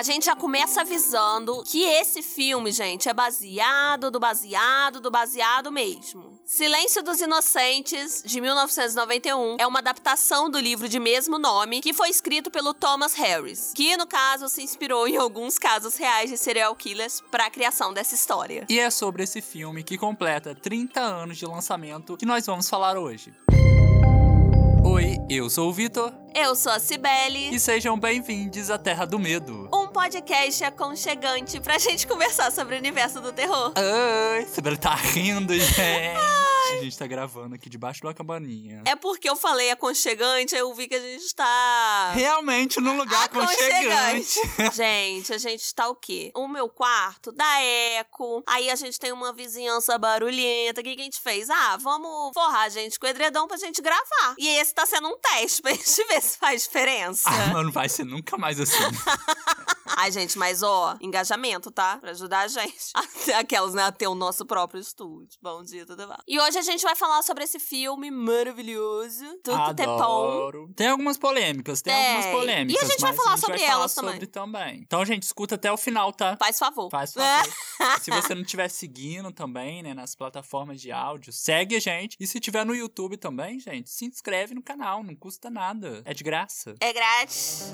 A gente já começa avisando que esse filme, gente, é baseado do baseado do baseado mesmo. Silêncio dos Inocentes, de 1991, é uma adaptação do livro de mesmo nome, que foi escrito pelo Thomas Harris, que no caso se inspirou em alguns casos reais de serial killers para a criação dessa história. E é sobre esse filme que completa 30 anos de lançamento que nós vamos falar hoje. Oi, eu sou o Vitor. Eu sou a Cibele. E sejam bem-vindos à Terra do Medo. Um podcast aconchegante pra gente conversar sobre o universo do terror. Ai, Cibele tá rindo, gente. A gente tá gravando aqui debaixo de uma cabaninha. É porque eu falei aconchegante, aí eu vi que a gente tá. Realmente num lugar aconchegante. gente, a gente tá o quê? O meu quarto dá eco. Aí a gente tem uma vizinhança barulhenta. O que, que a gente fez? Ah, vamos forrar a gente com edredom pra gente gravar. E esse tá sendo um teste pra gente ver se faz diferença. Ah, mas não vai ser nunca mais assim. Ai, gente, mas ó, engajamento, tá? Pra ajudar a gente. Aquelas, né? A ter o nosso próprio estúdio. Bom dia, tudo bem. E hoje a gente vai falar sobre esse filme maravilhoso. Tudo Adoro. Tem algumas polêmicas, tem, algumas polêmicas. E a gente vai falar gente sobre vai elas falar também. Sobre também. Então, gente, escuta até o final, tá? Faz favor. Faz favor. se você não estiver seguindo também, né, nas plataformas de áudio, segue a gente. E se tiver no YouTube também, gente, se inscreve no canal, não custa nada. É de graça. É grátis.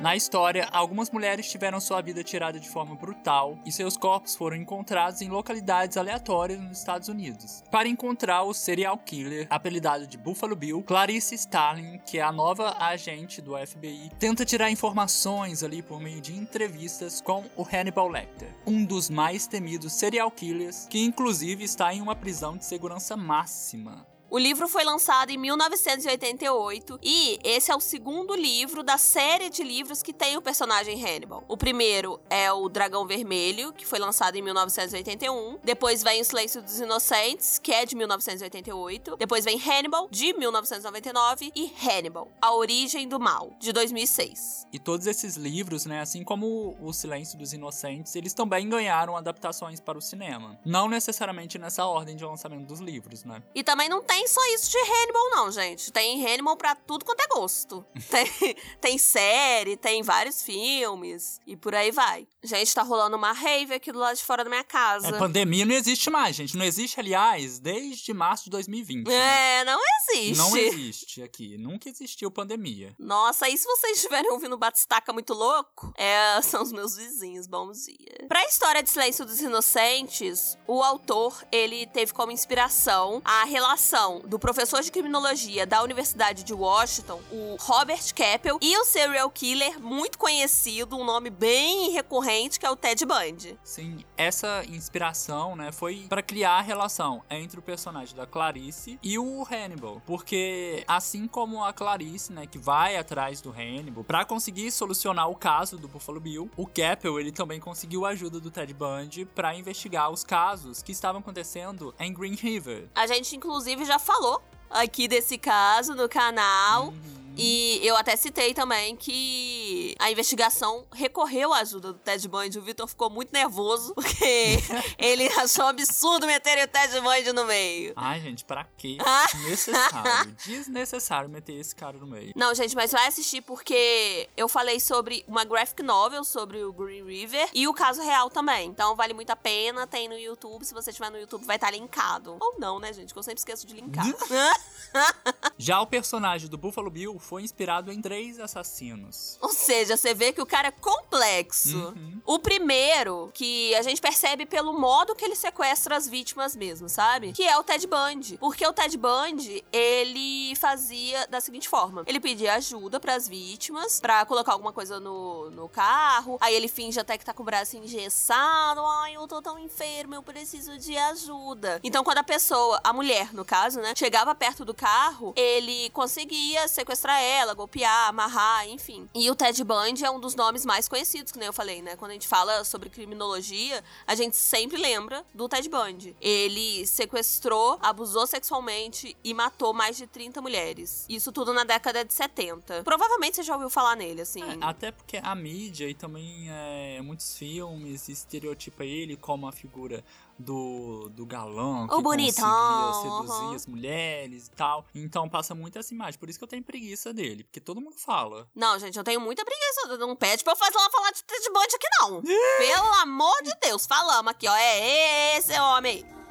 Na história, algumas mulheres tiveram sua vida tirada de forma brutal e seus corpos foram encontrados em localidades aleatórias nos Estados Unidos. Para encontrar o serial killer, apelidado de Buffalo Bill, Clarice Starling, que é a nova agente do FBI, tenta tirar informações ali por meio de entrevistas com o Hannibal Lecter, um dos mais temidos serial killers, que inclusive está em uma prisão de segurança máxima. O livro foi lançado em 1988 e esse é o segundo livro da série de livros que tem o personagem Hannibal. O primeiro é o Dragão Vermelho, que foi lançado em 1981. Depois vem O Silêncio dos Inocentes, que é de 1988. Depois vem Hannibal, de 1999. E Hannibal, A Origem do Mal, de 2006. E todos esses livros, né, assim como O Silêncio dos Inocentes, eles também ganharam adaptações para o cinema. Não necessariamente nessa ordem de lançamento dos livros, né? E também não tem só isso de Hannibal, não, gente. Tem Hannibal pra tudo quanto é gosto. tem, tem série, tem vários filmes e por aí vai. Gente, tá rolando uma rave aqui do lado de fora da minha casa. É, pandemia não existe mais, gente. Não existe, aliás, desde março de 2020. É, não existe. Não existe aqui. Nunca existiu pandemia. Nossa, e se vocês estiverem ouvindo Batistaca muito louco? É, são os meus vizinhos. Bom dia. Pra história de Silêncio dos Inocentes, o autor, ele teve como inspiração a relação do professor de criminologia da Universidade de Washington, o Robert Keppel, e o serial killer muito conhecido, um nome bem recorrente, que é o Ted Bundy. Sim, essa inspiração, né, foi para criar a relação entre o personagem da Clarice e o Hannibal, porque assim como a Clarice, né, que vai atrás do Hannibal para conseguir solucionar o caso do Buffalo Bill, o Keppel, ele também conseguiu a ajuda do Ted Bundy para investigar os casos que estavam acontecendo em Green River. A gente inclusive já falou aqui desse caso no canal. Uhum. E eu até citei também que a investigação recorreu à ajuda do Ted Bundy. O Victor ficou muito nervoso, porque ele achou absurdo meter o Ted Bundy no meio. Ai, gente, pra quê? Desnecessário. Desnecessário meter esse cara no meio. Não, gente, mas vai assistir porque eu falei sobre uma graphic novel sobre o Green River e o caso real também. Então vale muito a pena, tem no YouTube. Se você tiver no YouTube, vai estar linkado. Ou não, né, gente? Que eu sempre esqueço de linkar. Já o personagem do Buffalo Bill foi inspirado em três assassinos. Ou seja, você vê que o cara é complexo. Uhum. O primeiro, que a gente percebe pelo modo que ele sequestra as vítimas mesmo, sabe? Que é o Ted Bundy. Porque o Ted Bundy, ele fazia da seguinte forma: ele pedia ajuda pras vítimas, pra colocar alguma coisa no, no carro. Aí ele finge até que tá com o braço engessado. Ai, eu tô tão enfermo, eu preciso de ajuda. Então, quando a pessoa, a mulher, no caso, né, chegava perto do carro, ele conseguia sequestrar ela, golpear, amarrar, enfim. E o Ted Bundy é um dos nomes mais conhecidos, que nem eu falei, né? Quando a gente fala sobre criminologia, a gente sempre lembra do Ted Bundy. Ele sequestrou, abusou sexualmente e matou mais de 30 mulheres. Isso tudo na década de 70. Provavelmente você já ouviu falar nele, assim. É, até porque a mídia e também é, muitos filmes estereotipa ele como a figura do, do galã que O bonitão, conseguia seduzir aham. as mulheres e tal. Então passa muito essa imagem. Por isso que eu tenho preguiça dele, porque todo mundo fala. Não, gente, eu tenho muita preguiça. Não pede pra eu fazer ela falar de Ted Bundy aqui, não. Pelo amor de Deus, falamos aqui, ó. É esse homem aí.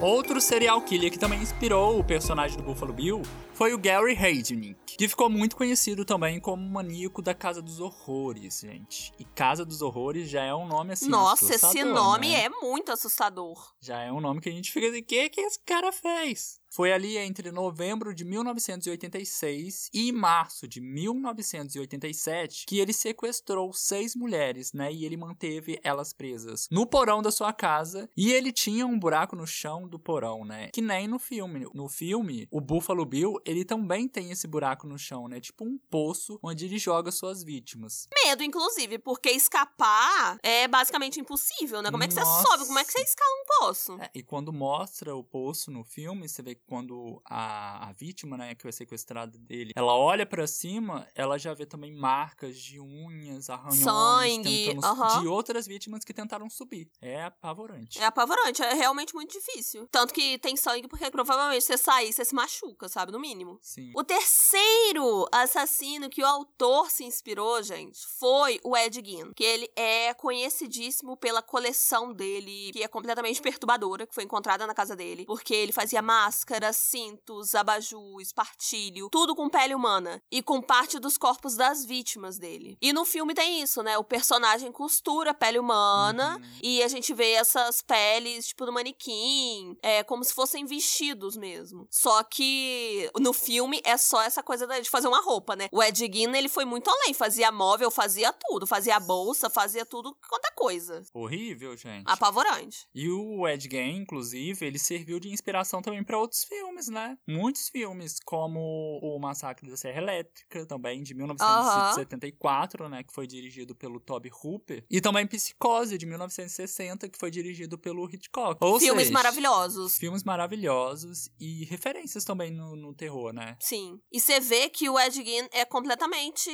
Outro serial killer que também inspirou o personagem do Buffalo Bill foi o Gary Heidnik, que ficou muito conhecido também como maníaco da Casa dos Horrores, gente. E Casa dos Horrores já é um nome assim. Nossa, esse nome né? é muito assustador. Já é um nome que a gente fica assim, o que que esse cara fez? Foi ali entre novembro de 1986 e março de 1987 que ele sequestrou seis mulheres, né? E ele manteve elas presas no porão da sua casa. E ele tinha um buraco no chão do porão, né? Que nem no filme. No filme, o Buffalo Bill, ele também tem esse buraco no chão, né? Tipo um poço onde ele joga suas vítimas. Medo, inclusive, porque escapar é basicamente impossível, né? Como é que você Nossa. sobe? Como é que você escala um poço? É, e quando mostra o poço no filme, você vê que quando a, a vítima, né, que foi sequestrada dele, ela olha pra cima, ela já vê também marcas de unhas, arranhões, Sangue, de outras vítimas que tentaram subir. É apavorante. É apavorante, é realmente muito difícil. Tanto que tem sangue porque provavelmente você sair, você se machuca, sabe? No mínimo. Sim. O terceiro assassino que o autor se inspirou, gente, foi o Ed Gein. Que ele é conhecidíssimo pela coleção dele, que é completamente perturbadora, que foi encontrada na casa dele. Porque ele fazia máscaras, cintos, abajur, espartilho, tudo com pele humana. E com parte dos corpos das vítimas dele. E no filme tem isso, né? O personagem costura pele humana. Uhum. E a gente vê essas peles, tipo, no manequim, é, como se fossem vestidos mesmo. Só que no filme é só essa coisa de fazer uma roupa, né? O Ed Gein, ele foi muito além. Fazia móvel, fazia tudo. Fazia bolsa, fazia tudo quanto é coisa. Horrível, gente. Apavorante. E o Ed Gein, inclusive, ele serviu de inspiração também para outros filmes, né? Muitos filmes, como o Massacre da Serra Elétrica, também de 1974, né? Que foi dirigido pelo Toby Hooper. E também Psicose, de 1960, que foi dirigido pelo Hitchcock. Ou Filmes seja, maravilhosos. Filmes maravilhosos e referências também no, no terror, né? Sim. E você vê que o Ed Gein é completamente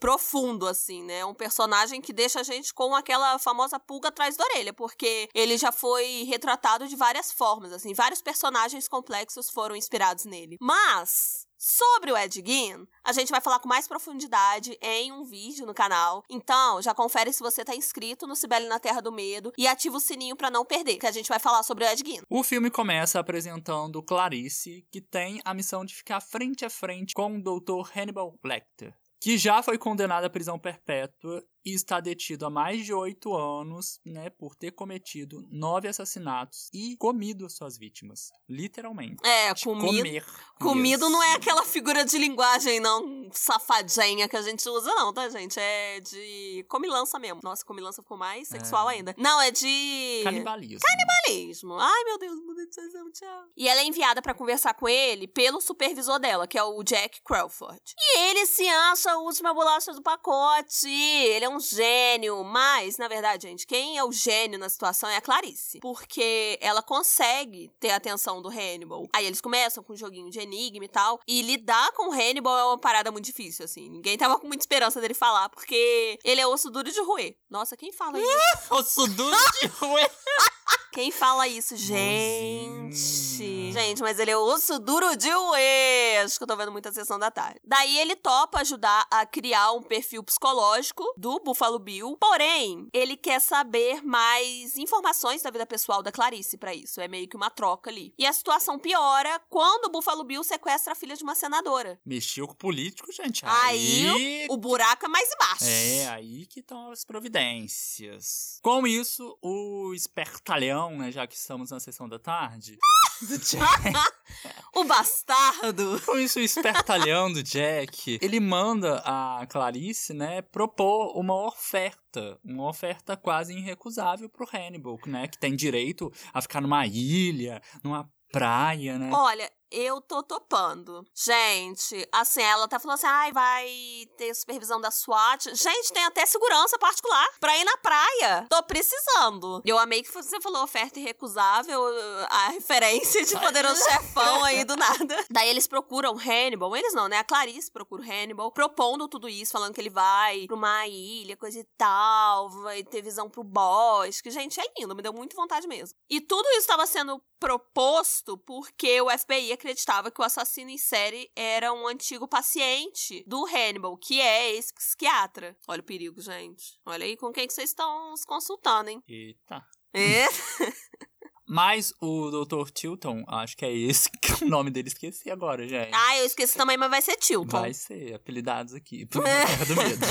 profundo, assim, né? Um personagem que deixa a gente com aquela famosa pulga atrás da orelha, porque ele já foi retratado de várias formas, assim. Vários personagens complexos foram inspirados nele. Mas. Sobre o Ed Gein, a gente vai falar com mais profundidade em um vídeo no canal. Então, já confere se você tá inscrito no Cibele na Terra do Medo e ativa o sininho pra não perder, que a gente vai falar sobre o Ed Gein. O filme começa apresentando Clarice, que tem a missão de ficar frente a frente com o Dr. Hannibal Lecter, que já foi condenado à prisão perpétua e está detido há mais de oito anos, né, por ter cometido nove assassinatos e comido suas vítimas, literalmente. É, comido. Comer. Comido mesmo. não é aquela figura de linguagem, não, safadinha que a gente usa, não, tá, gente? É de comilança mesmo. Nossa, comilança ficou mais sexual É. ainda. Não, é de. Canibalismo. Canibalismo. Ai, meu Deus, monetização, tchau. E ela é enviada pra conversar com ele pelo supervisor dela, que é o Jack Crawford. E ele se acha a última bolacha do pacote. Ele é um gênio. Mas, na verdade, gente, quem é o gênio na situação é a Clarice. Porque ela consegue ter a atenção do Hannibal. Aí eles começam com um joguinho de enigma e tal. E lidar com o Hannibal é uma parada muito difícil, assim. Ninguém tava com muita esperança dele falar, porque ele é osso duro de roer. Nossa, quem fala isso? Osso duro de roer. Quem fala isso, gente? Gente, mas ele é osso duro de roer. Acho que eu tô vendo muita sessão da tarde. Daí ele topa ajudar a criar um perfil psicológico do Buffalo Bill. Porém, ele quer saber mais informações da vida pessoal da Clarice pra isso. É meio que uma troca ali. E a situação piora quando o Buffalo Bill sequestra a filha de uma senadora. Mexeu com o político, gente. Aí, o buraco é mais embaixo. É, aí que estão as providências. Com isso, o espertalhão, né, já que estamos na sessão da tarde, O bastardo. com isso, o espertalhão do Jack, ele manda a Clarice, né, propor uma oferta, uma oferta quase irrecusável pro Hannibal, né, que tem direito a ficar numa ilha, numa praia, né. Olha, eu tô topando. Gente, assim, ela até falou assim: ai, vai ter supervisão da SWAT. Gente, tem até segurança particular pra ir na praia. Tô precisando. Eu amei que você falou oferta irrecusável, a referência de poderoso chefão aí do nada. Daí eles procuram Hannibal, eles não, né? A Clarice procura o Hannibal, propondo tudo isso, falando que ele vai pra uma ilha, coisa e tal, vai ter visão pro bosque. Gente, é lindo, me deu muito vontade mesmo. E tudo isso estava sendo proposto porque o FBI acreditava que o assassino em série era um antigo paciente do Hannibal, que é esse psiquiatra. Olha o perigo, gente. Olha aí com quem que vocês estão se consultando, hein? Eita. É? Mas o Dr. Tilton, acho que é esse que o nome dele, esqueci agora, gente. ah, eu esqueci também, mas vai ser Tilton. Vai ser, apelidados aqui, por Terra do Medo.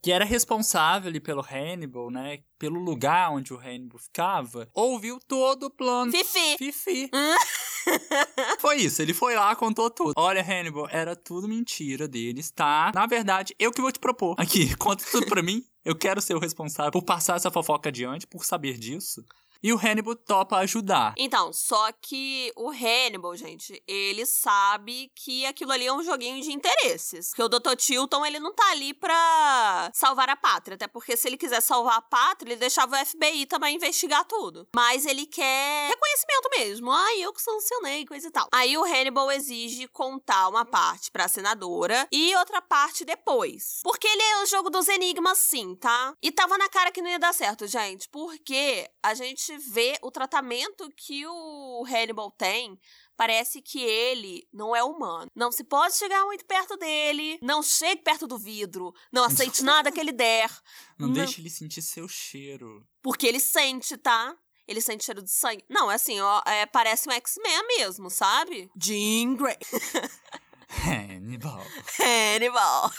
que era responsável ali pelo Hannibal, né? Pelo lugar onde o Hannibal ficava, ouviu todo o plano. Fifi. Fifi. Foi isso, ele foi lá, contou tudo. Olha, Hannibal, era tudo mentira deles, tá? Na verdade, eu que vou te propor. Aqui, conta tudo pra mim. Eu quero ser o responsável por passar essa fofoca adiante, por saber disso. E o Hannibal topa ajudar. Então, só que o Hannibal, gente, ele sabe que aquilo ali é um joguinho de interesses. Porque o Dr. Tilton, ele não tá ali pra salvar a pátria. Até porque se ele quiser salvar a pátria, ele deixava o FBI também investigar tudo. Mas ele quer reconhecimento mesmo. Ah, eu que sancionei, coisa e tal. Aí o Hannibal exige contar uma parte pra senadora e outra parte depois. Porque ele é o jogo dos enigmas, sim, tá? E tava na cara que não ia dar certo, gente. Porque a gente vê o tratamento que o Hannibal tem parece que ele não é humano. Não se pode chegar muito perto dele, não chegue perto do vidro, não aceite nada que ele der. Não, não deixe ele sentir seu cheiro. Porque ele sente, tá? Ele sente cheiro de sangue. Não, é assim, ó, é, parece um X-Men mesmo, sabe? Jean Grey. Hannibal. Hannibal.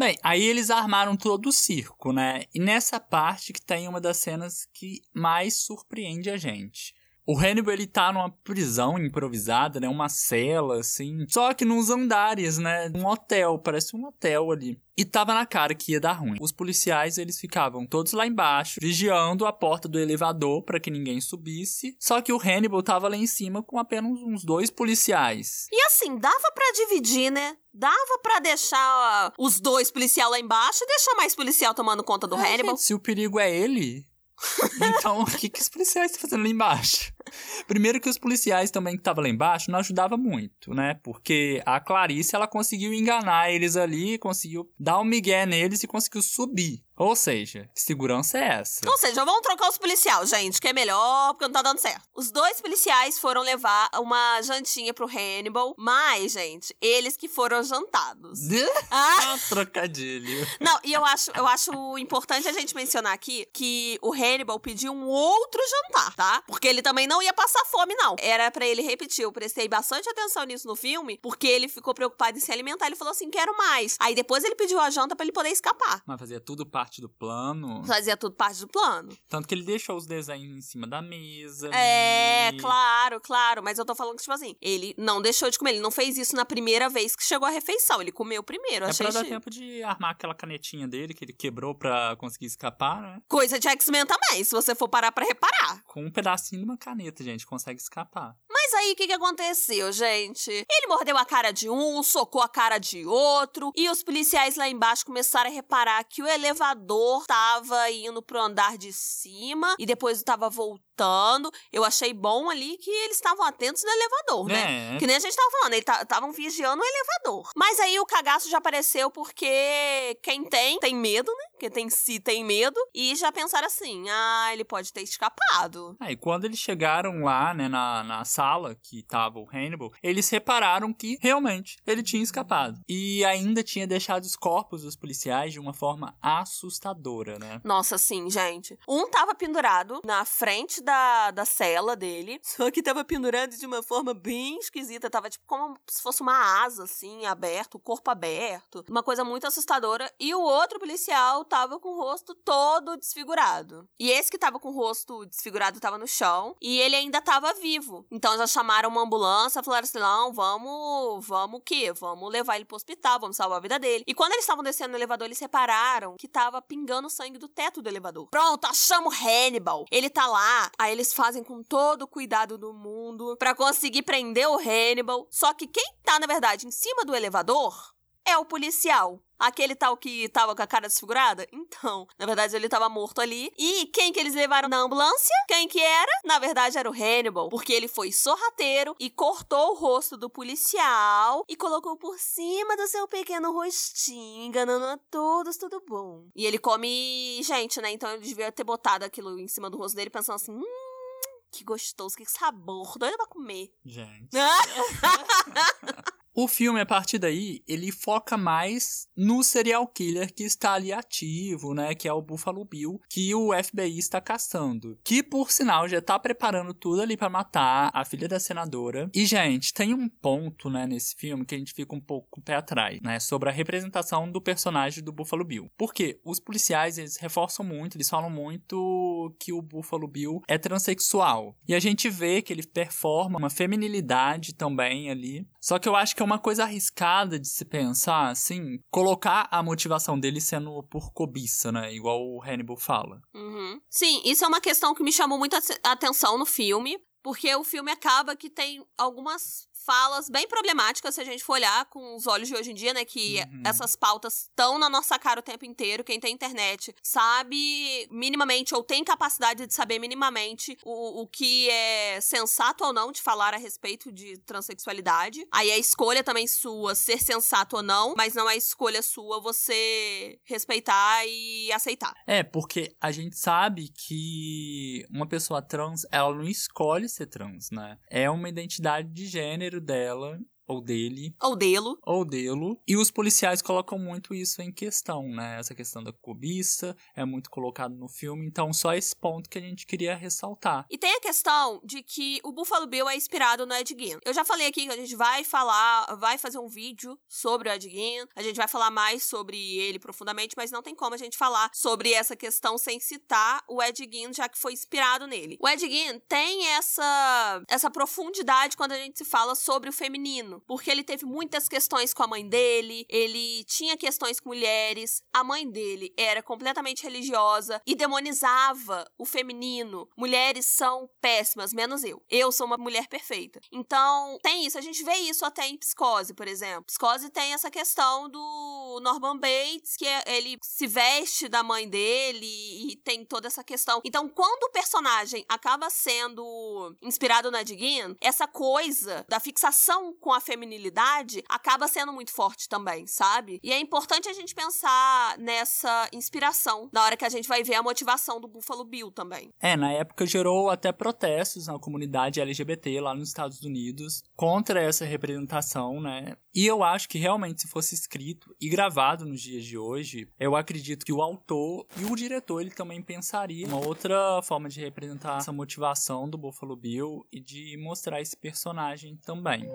Bem, aí eles armaram todo o circo, né? E nessa parte que tem uma das cenas que mais surpreende a gente. O Hannibal, ele tá numa prisão improvisada, né? Uma cela, assim. Só que nos andares, né? Um hotel, parece um hotel ali. E tava na cara que ia dar ruim. Os policiais, eles ficavam todos lá embaixo, vigiando a porta do elevador para que ninguém subisse. Só que o Hannibal tava lá em cima com apenas uns dois policiais. E assim, dava para dividir, né? Dava para deixar os dois policiais lá embaixo e deixar mais policial tomando conta do é, Hannibal. Gente, se o perigo é ele, então, o que, que os policiais estão fazendo lá embaixo? Primeiro que os policiais também que estavam lá embaixo não ajudavam muito, né? Porque a Clarice, ela conseguiu enganar eles ali, conseguiu dar um migué neles e conseguiu subir. Ou seja, que segurança é essa? Ou seja, vamos trocar os policiais, gente, que é melhor, porque não tá dando certo. Os dois policiais foram levar uma jantinha pro Hannibal, mas, gente, eles que foram jantados. ah, trocadilho. Não, e eu acho, eu acho importante a gente mencionar aqui que o Hannibal pediu um outro jantar, tá? Porque ele também não ia passar fome, não. Era para ele repetir. Eu prestei bastante atenção nisso no filme, porque ele ficou preocupado em se alimentar. Ele falou assim: quero mais. Aí depois ele pediu a janta para ele poder escapar. Mas fazia tudo parte do plano. Fazia tudo parte do plano. Tanto que ele deixou os desenhos em cima da mesa. É, ali. claro, claro. Mas eu tô falando que, tipo assim, ele não deixou de comer. Ele não fez isso na primeira vez que chegou a refeição. Ele comeu primeiro. É pra dar tempo de armar aquela canetinha dele que ele quebrou pra conseguir escapar, né? Coisa de X-Men também, se você for parar pra reparar. Com um pedacinho de uma caneta, gente, consegue escapar. Mas aí, o que, que aconteceu, gente? Ele mordeu a cara de um, socou a cara de outro, e os policiais lá embaixo começaram a reparar que o elevador tava indo pro andar de cima e depois tava voltando. Eu achei bom ali que eles estavam atentos no elevador, né? É. Que nem a gente tava falando, eles estavam vigiando o elevador. Mas aí o cagaço já apareceu porque quem tem, tem medo, né? Quem tem si tem medo. E já pensaram assim: ah, ele pode ter escapado. Aí quando eles chegaram lá, né, na, na sala que tava o Hannibal, eles repararam que realmente ele tinha escapado. E ainda tinha deixado os corpos dos policiais de uma forma assustadora, né? Nossa, sim, gente. Um tava pendurado na frente da da, cela dele. Só que tava pendurado de uma forma bem esquisita. Tava tipo como se fosse uma asa, assim, aberto, o corpo aberto. Uma coisa muito assustadora. E o outro policial tava com o rosto todo desfigurado. E esse que tava com o rosto desfigurado tava no chão. E ele ainda tava vivo. Então já chamaram uma ambulância, falaram assim: não, vamos, vamos o quê? Vamos levar ele pro hospital, vamos salvar a vida dele. E quando eles estavam descendo no elevador, eles repararam que tava pingando sangue do teto do elevador. Pronto, achamos Hannibal. Ele tá lá Aí eles fazem com todo o cuidado do mundo para conseguir prender o Hannibal. Só que quem tá, na verdade, em cima do elevador é o policial. Aquele tal que tava com a cara desfigurada? Então, na verdade, ele tava morto ali. E quem que eles levaram na ambulância? Quem que era? Na verdade, era o Hannibal. Porque ele foi sorrateiro e cortou o rosto do policial e colocou por cima do seu pequeno rostinho, enganando a todos, tudo bom. E ele come gente, né? Então ele devia ter botado aquilo em cima do rosto dele, pensando assim: hum, que gostoso, que sabor, doido pra comer. Gente. O filme, a partir daí, ele foca mais no serial killer que está ali ativo, né? Que é o Buffalo Bill, que o FBI está caçando. Que, por sinal, já está preparando tudo ali para matar a filha da senadora. E, gente, tem um ponto, né, nesse filme que a gente fica um pouco pé atrás, né? Sobre a representação do personagem do Buffalo Bill. Porque os policiais, eles reforçam muito, eles falam muito que o Buffalo Bill é transexual. E a gente vê que ele performa uma feminilidade também ali. Só que eu acho que é uma coisa arriscada de se pensar, assim, colocar a motivação dele sendo por cobiça, né? Igual o Hannibal fala. Uhum. Sim, isso é uma questão que me chamou muita atenção no filme, porque o filme acaba que tem algumas falas bem problemáticas se a gente for olhar com os olhos de hoje em dia, né? Que uhum. essas pautas estão na nossa cara o tempo inteiro. Quem tem internet sabe minimamente ou tem capacidade de saber minimamente o, o que é sensato ou não de falar a respeito de transexualidade. Aí é escolha também sua ser sensato ou não, mas não é escolha sua você respeitar e aceitar. É, porque a gente sabe que uma pessoa trans, ela não escolhe ser trans, né? É uma identidade de gênero dela ou dele. Ou delo. Ou delo. E os policiais colocam muito isso em questão, né? Essa questão da cobiça é muito colocado no filme. Então, só esse ponto que a gente queria ressaltar. E tem a questão de que o Buffalo Bill é inspirado no Ed Gein. Eu já falei aqui que a gente vai falar, vai fazer um vídeo sobre o Ed Gein. A gente vai falar mais sobre ele profundamente, mas não tem como a gente falar sobre essa questão sem citar o Ed Gein, já que foi inspirado nele. O Ed Gein tem essa, essa profundidade quando a gente se fala sobre o feminino porque ele teve muitas questões com a mãe dele, ele tinha questões com mulheres, a mãe dele era completamente religiosa e demonizava o feminino. Mulheres são péssimas, menos eu. Eu sou uma mulher perfeita. Então, tem isso, a gente vê isso até em Psicose, por exemplo. Psicose tem essa questão do Norman Bates, que é, ele se veste da mãe dele e tem toda essa questão. Então, quando o personagem acaba sendo inspirado na Diguin, essa coisa da fixação com a feminilidade acaba sendo muito forte também, sabe? E é importante a gente pensar nessa inspiração na hora que a gente vai ver a motivação do Buffalo Bill também. É, na época gerou até protestos na comunidade LGBT lá nos Estados Unidos contra essa representação, né? E eu acho que realmente se fosse escrito e gravado nos dias de hoje, eu acredito que o autor e o diretor ele também pensaria uma outra forma de representar essa motivação do Buffalo Bill e de mostrar esse personagem também.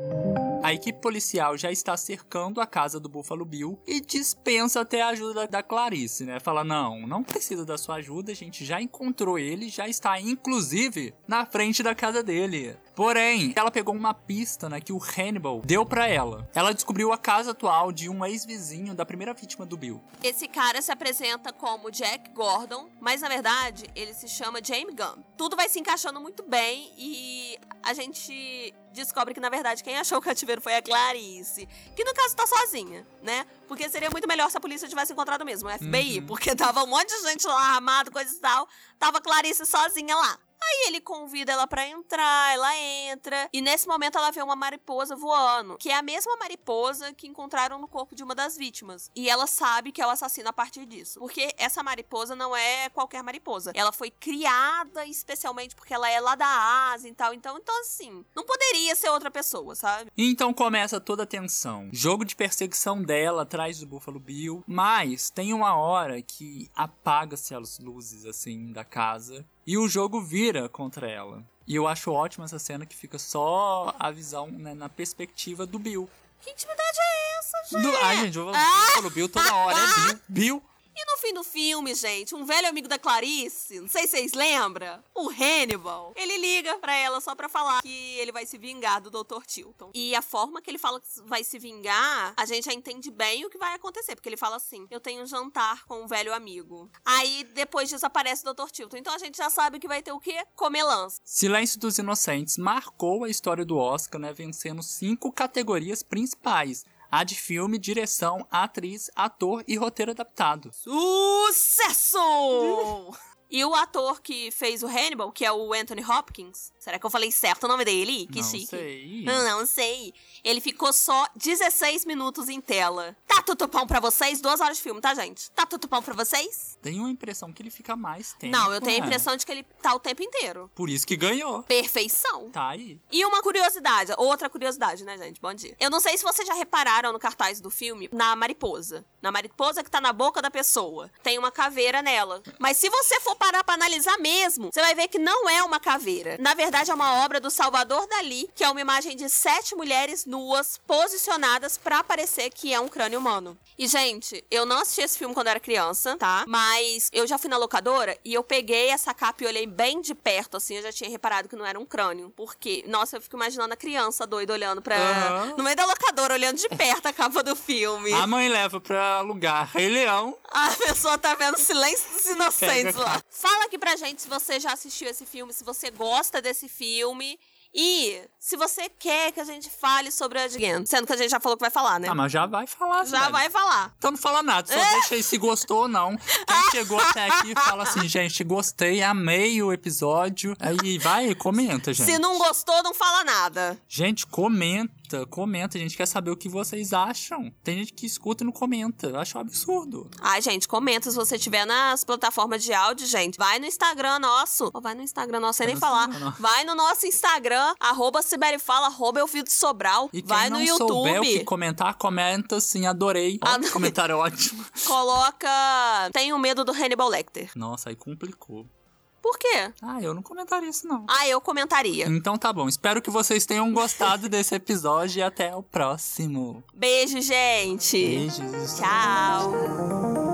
A equipe policial já está cercando a casa do Buffalo Bill e dispensa até a ajuda da Clarice, né? Fala: não, não precisa da sua ajuda, a gente já encontrou ele, já está inclusive na frente da casa dele. Porém, ela pegou uma pista né, que o Hannibal deu para ela. Ela descobriu a casa atual de um ex-vizinho da primeira vítima do Bill. Esse cara se apresenta como Jack Gordon, mas na verdade ele se chama James Gunn. Tudo vai se encaixando muito bem e a gente descobre que na verdade quem achou o cativeiro foi a Clarice, que no caso tá sozinha, né? Porque seria muito melhor se a polícia tivesse encontrado mesmo, o FBI, uhum. porque tava um monte de gente lá armado, coisa e tal, tava Clarice sozinha lá. Aí ele convida ela para entrar, ela entra, e nesse momento ela vê uma mariposa voando, que é a mesma mariposa que encontraram no corpo de uma das vítimas. E ela sabe que é o assassino a partir disso. Porque essa mariposa não é qualquer mariposa. Ela foi criada especialmente porque ela é lá da Ásia e tal. Então, então assim, não poderia ser outra pessoa, sabe? Então começa toda a tensão. Jogo de perseguição dela atrás do Buffalo Bill. Mas tem uma hora que apaga-se as luzes, assim, da casa e o jogo vira contra ela. E eu acho ótima essa cena que fica só a visão né, na perspectiva do Bill. Que intimidade é essa, gente? Do... Ai, gente, eu vou ah! Bill toda hora. É Bill. Bill. E no fim do filme, gente, um velho amigo da Clarice, não sei se vocês lembram, o Hannibal, ele liga pra ela só pra falar que ele vai se vingar do Dr. Tilton. E a forma que ele fala que vai se vingar, a gente já entende bem o que vai acontecer, porque ele fala assim: eu tenho um jantar com um velho amigo. Aí depois disso aparece o Dr. Tilton. Então a gente já sabe que vai ter o quê? Comelãs. Silêncio dos Inocentes marcou a história do Oscar, né, vencendo cinco categorias principais. A de filme, direção, atriz, ator e roteiro adaptado. Sucesso! E o ator que fez o Hannibal, que é o Anthony Hopkins, será que eu falei certo o nome dele? Que não chique. sei. Não, não sei. Ele ficou só 16 minutos em tela. Tá tudo bom pra vocês? Duas horas de filme, tá, gente? Tá tudo bom pra vocês? Tenho a impressão que ele fica mais tempo. não, eu tenho a né? impressão de que ele tá o tempo inteiro. Por isso que ganhou. Perfeição. Tá aí. E uma curiosidade, outra curiosidade, né, gente? Bom dia. Eu não sei se vocês já repararam no cartaz do filme, na mariposa. Na mariposa que tá na boca da pessoa. Tem uma caveira nela. Mas se você for parar pra analisar mesmo, você vai ver que não é uma caveira. Na verdade, é uma obra do Salvador Dali, que é uma imagem de sete mulheres nuas posicionadas pra parecer que é um crânio humano. E, gente, eu não assisti esse filme quando era criança, tá? Mas eu já fui na locadora e eu peguei essa capa e olhei bem de perto, assim, eu já tinha reparado que não era um crânio. Porque, nossa, eu fico imaginando a criança doida olhando pra. Aham. No meio da locadora, olhando de perto a capa do filme. A mãe leva pra lugar Rei Leão. A pessoa tá vendo Silêncio dos Inocentes lá. Fala aqui pra gente se você já assistiu esse filme, se você gosta desse filme. E se você quer que a gente fale sobre o Again. Sendo que a gente já falou que vai falar, né? Ah, mas já vai falar, já velho. vai falar. Então não fala nada, só deixa aí se gostou ou não. Quem chegou até aqui fala assim, gente, gostei, amei o episódio. Aí vai, comenta, gente. Se não gostou, não fala nada. Gente, comenta, comenta. A gente quer saber o que vocês acham. Tem gente que escuta e não comenta. Eu acho um absurdo. Ai, gente, comenta se você tiver nas plataformas de áudio, gente. Vai no Instagram nosso. Ou vai no Instagram nosso, sem nem falar. Vai no nosso Instagram, arroba Siberifala, arroba Elvido Sobral. E quem vai no souber o que YouTube. comentar, comenta assim, adorei. Ó, comentário ótimo. Coloca. Tenho medo do Hannibal Lecter. Nossa, aí complicou. Por quê? Ah, eu não comentaria isso não. Ah, eu comentaria. Então tá bom. Espero que vocês tenham gostado desse episódio e até o próximo. Beijo, gente. Beijos. Tchau.